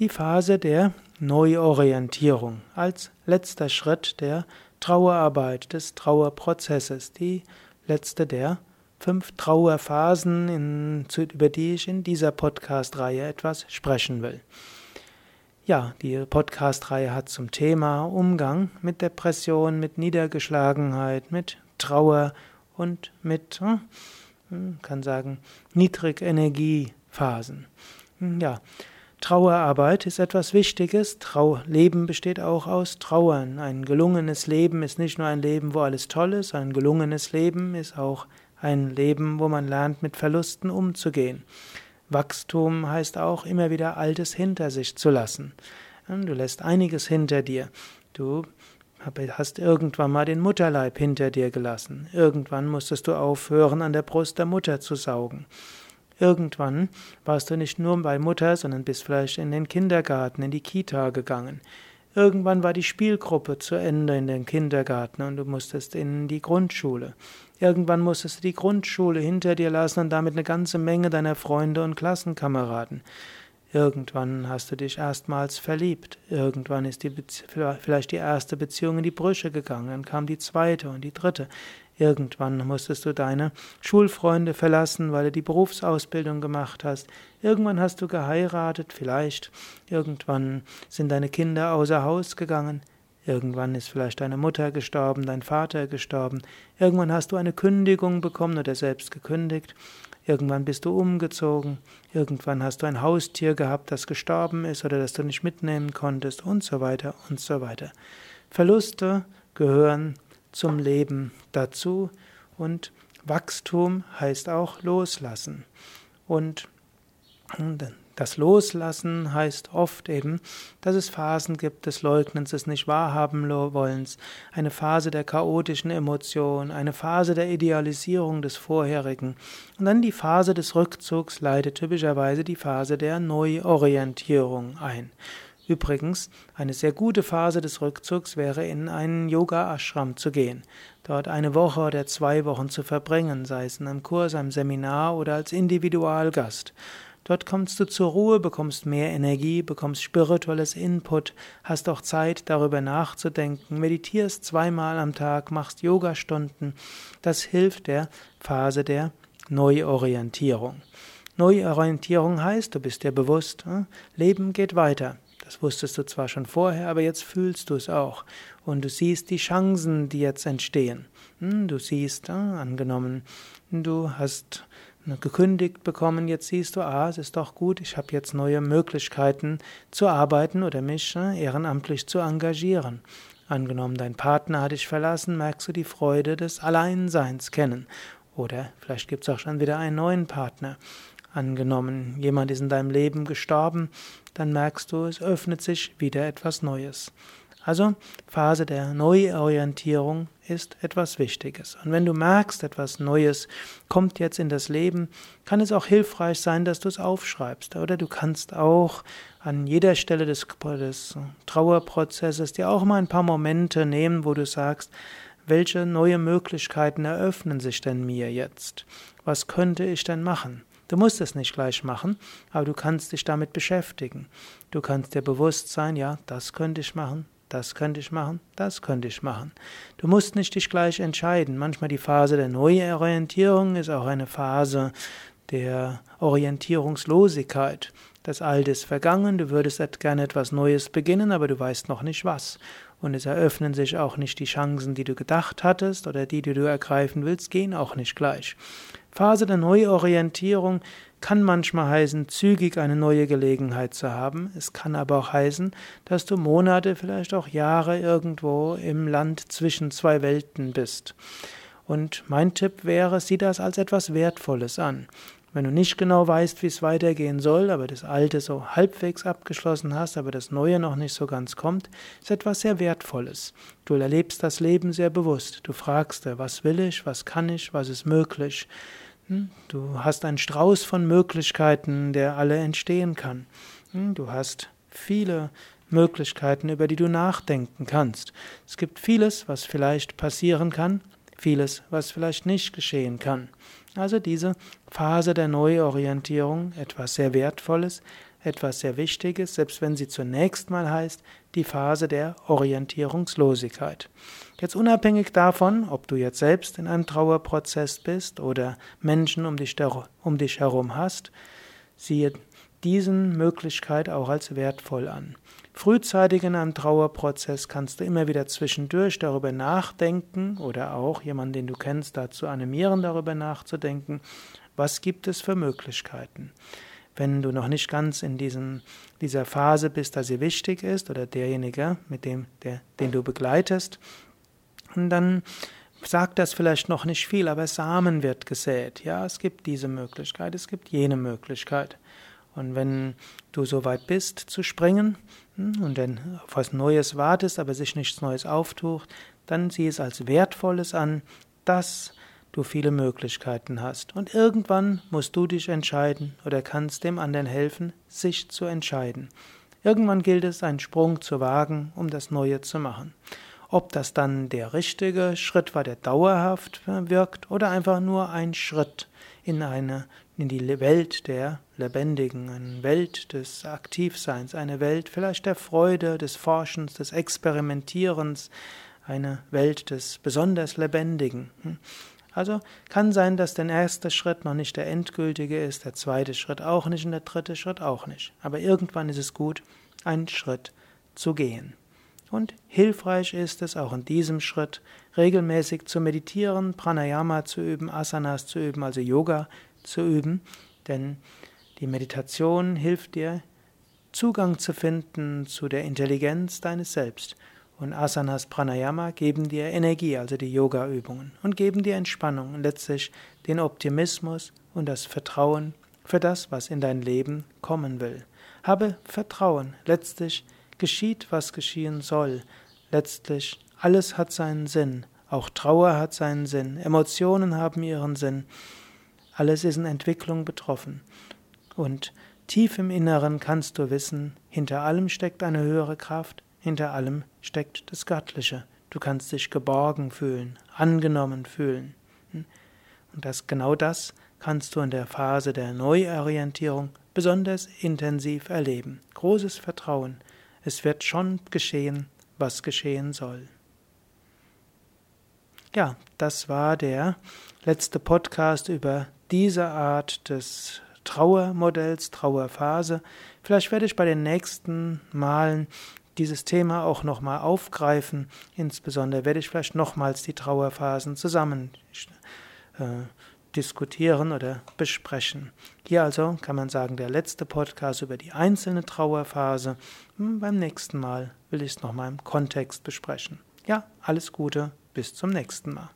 die Phase der Neuorientierung als letzter Schritt der Trauerarbeit, des Trauerprozesses, die letzte der fünf Trauerphasen, in, über die ich in dieser Podcast-Reihe etwas sprechen will. Ja, die Podcast-Reihe hat zum Thema Umgang mit Depression, mit Niedergeschlagenheit, mit Trauer und mit, hm, hm kann sagen, Niedrigenergiephasen. Hm, ja, Trauerarbeit ist etwas Wichtiges. Trau Leben besteht auch aus Trauern. Ein gelungenes Leben ist nicht nur ein Leben, wo alles toll ist, ein gelungenes Leben ist auch ein Leben, wo man lernt, mit Verlusten umzugehen. Wachstum heißt auch, immer wieder Altes hinter sich zu lassen. Du lässt einiges hinter dir. Du hast irgendwann mal den Mutterleib hinter dir gelassen. Irgendwann musstest du aufhören, an der Brust der Mutter zu saugen. Irgendwann warst du nicht nur bei Mutter, sondern bist vielleicht in den Kindergarten, in die Kita gegangen. Irgendwann war die Spielgruppe zu Ende in den Kindergarten und du musstest in die Grundschule. Irgendwann musstest du die Grundschule hinter dir lassen und damit eine ganze Menge deiner Freunde und Klassenkameraden. Irgendwann hast du dich erstmals verliebt. Irgendwann ist die vielleicht die erste Beziehung in die Brüche gegangen. Dann kam die zweite und die dritte. Irgendwann musstest du deine Schulfreunde verlassen, weil du die Berufsausbildung gemacht hast. Irgendwann hast du geheiratet, vielleicht. Irgendwann sind deine Kinder außer Haus gegangen. Irgendwann ist vielleicht deine Mutter gestorben, dein Vater gestorben. Irgendwann hast du eine Kündigung bekommen oder selbst gekündigt. Irgendwann bist du umgezogen. Irgendwann hast du ein Haustier gehabt, das gestorben ist oder das du nicht mitnehmen konntest und so weiter und so weiter. Verluste gehören zum Leben dazu und Wachstum heißt auch loslassen. Und das Loslassen heißt oft eben, dass es Phasen gibt des Leugnens, des Nicht-Wahrhaben-Wollens, eine Phase der chaotischen Emotion, eine Phase der Idealisierung des Vorherigen und dann die Phase des Rückzugs leitet typischerweise die Phase der Neuorientierung ein. Übrigens, eine sehr gute Phase des Rückzugs wäre, in einen Yoga-Ashram zu gehen, dort eine Woche oder zwei Wochen zu verbringen, sei es in einem Kurs, einem Seminar oder als Individualgast. Dort kommst du zur Ruhe, bekommst mehr Energie, bekommst spirituelles Input, hast auch Zeit, darüber nachzudenken, meditierst zweimal am Tag, machst Yogastunden. Das hilft der Phase der Neuorientierung. Neuorientierung heißt, du bist dir bewusst, hm, Leben geht weiter. Das wusstest du zwar schon vorher, aber jetzt fühlst du es auch. Und du siehst die Chancen, die jetzt entstehen. Hm, du siehst, ah, angenommen, du hast gekündigt bekommen, jetzt siehst du, ah, es ist doch gut, ich habe jetzt neue Möglichkeiten zu arbeiten oder mich ah, ehrenamtlich zu engagieren. Angenommen, dein Partner hat dich verlassen, merkst du die Freude des Alleinseins kennen. Oder vielleicht gibt es auch schon wieder einen neuen Partner. Angenommen, jemand ist in deinem Leben gestorben, dann merkst du, es öffnet sich wieder etwas Neues. Also Phase der Neuorientierung ist etwas Wichtiges. Und wenn du merkst, etwas Neues kommt jetzt in das Leben, kann es auch hilfreich sein, dass du es aufschreibst. Oder du kannst auch an jeder Stelle des, des Trauerprozesses dir auch mal ein paar Momente nehmen, wo du sagst, welche neue Möglichkeiten eröffnen sich denn mir jetzt? Was könnte ich denn machen? Du musst es nicht gleich machen, aber du kannst dich damit beschäftigen. Du kannst dir bewusst sein, ja, das könnte ich machen, das könnte ich machen, das könnte ich machen. Du musst nicht dich gleich entscheiden. Manchmal die Phase der Neuorientierung ist auch eine Phase der Orientierungslosigkeit. Das Alte ist vergangen, du würdest gerne etwas Neues beginnen, aber du weißt noch nicht was. Und es eröffnen sich auch nicht die Chancen, die du gedacht hattest oder die, die du ergreifen willst, gehen auch nicht gleich. Phase der Neuorientierung kann manchmal heißen, zügig eine neue Gelegenheit zu haben. Es kann aber auch heißen, dass du Monate, vielleicht auch Jahre irgendwo im Land zwischen zwei Welten bist. Und mein Tipp wäre, sieh das als etwas Wertvolles an. Wenn du nicht genau weißt, wie es weitergehen soll, aber das Alte so halbwegs abgeschlossen hast, aber das Neue noch nicht so ganz kommt, ist etwas sehr Wertvolles. Du erlebst das Leben sehr bewusst. Du fragst dir, was will ich, was kann ich, was ist möglich. Hm? Du hast einen Strauß von Möglichkeiten, der alle entstehen kann. Hm? Du hast viele Möglichkeiten, über die du nachdenken kannst. Es gibt vieles, was vielleicht passieren kann, vieles, was vielleicht nicht geschehen kann. Also diese Phase der Neuorientierung, etwas sehr Wertvolles, etwas sehr Wichtiges, selbst wenn sie zunächst mal heißt, die Phase der Orientierungslosigkeit. Jetzt unabhängig davon, ob du jetzt selbst in einem Trauerprozess bist oder Menschen um dich, um dich herum hast, siehe diesen Möglichkeit auch als wertvoll an. Frühzeitig in einem Trauerprozess kannst du immer wieder zwischendurch darüber nachdenken oder auch jemanden, den du kennst, dazu animieren, darüber nachzudenken, was gibt es für Möglichkeiten. Wenn du noch nicht ganz in diesem, dieser Phase bist, dass sie wichtig ist, oder derjenige, mit dem, der, den du begleitest, dann sagt das vielleicht noch nicht viel, aber Samen wird gesät. Ja, es gibt diese Möglichkeit, es gibt jene Möglichkeit. Und wenn du so weit bist zu springen hm, und dann auf was Neues wartest, aber sich nichts Neues auftut, dann sieh es als Wertvolles an, dass du viele Möglichkeiten hast. Und irgendwann musst du dich entscheiden oder kannst dem anderen helfen, sich zu entscheiden. Irgendwann gilt es, einen Sprung zu wagen, um das Neue zu machen. Ob das dann der richtige Schritt war, der dauerhaft wirkt, oder einfach nur ein Schritt in eine in die Welt der Lebendigen, eine Welt des Aktivseins, eine Welt vielleicht der Freude, des Forschens, des Experimentierens, eine Welt des besonders Lebendigen. Hm? Also kann sein, dass der erste Schritt noch nicht der endgültige ist, der zweite Schritt auch nicht und der dritte Schritt auch nicht. Aber irgendwann ist es gut, einen Schritt zu gehen. Und hilfreich ist es auch in diesem Schritt, regelmäßig zu meditieren, Pranayama zu üben, Asanas zu üben, also Yoga zu üben, denn die Meditation hilft dir, Zugang zu finden zu der Intelligenz deines Selbst. Und Asanas Pranayama geben dir Energie, also die Yoga-Übungen, und geben dir Entspannung und letztlich den Optimismus und das Vertrauen für das, was in dein Leben kommen will. Habe Vertrauen. Letztlich geschieht, was geschehen soll. Letztlich alles hat seinen Sinn. Auch Trauer hat seinen Sinn. Emotionen haben ihren Sinn. Alles ist in Entwicklung betroffen. Und tief im Inneren kannst du wissen, hinter allem steckt eine höhere Kraft, hinter allem steckt das Göttliche. Du kannst dich geborgen fühlen, angenommen fühlen. Und das genau das kannst du in der Phase der Neuorientierung besonders intensiv erleben. Großes Vertrauen. Es wird schon geschehen, was geschehen soll. Ja, das war der letzte Podcast über diese Art des Trauermodells, Trauerphase. Vielleicht werde ich bei den nächsten Malen dieses Thema auch nochmal aufgreifen. Insbesondere werde ich vielleicht nochmals die Trauerphasen zusammen äh, diskutieren oder besprechen. Hier also kann man sagen, der letzte Podcast über die einzelne Trauerphase. Hm, beim nächsten Mal will ich es nochmal im Kontext besprechen. Ja, alles Gute, bis zum nächsten Mal.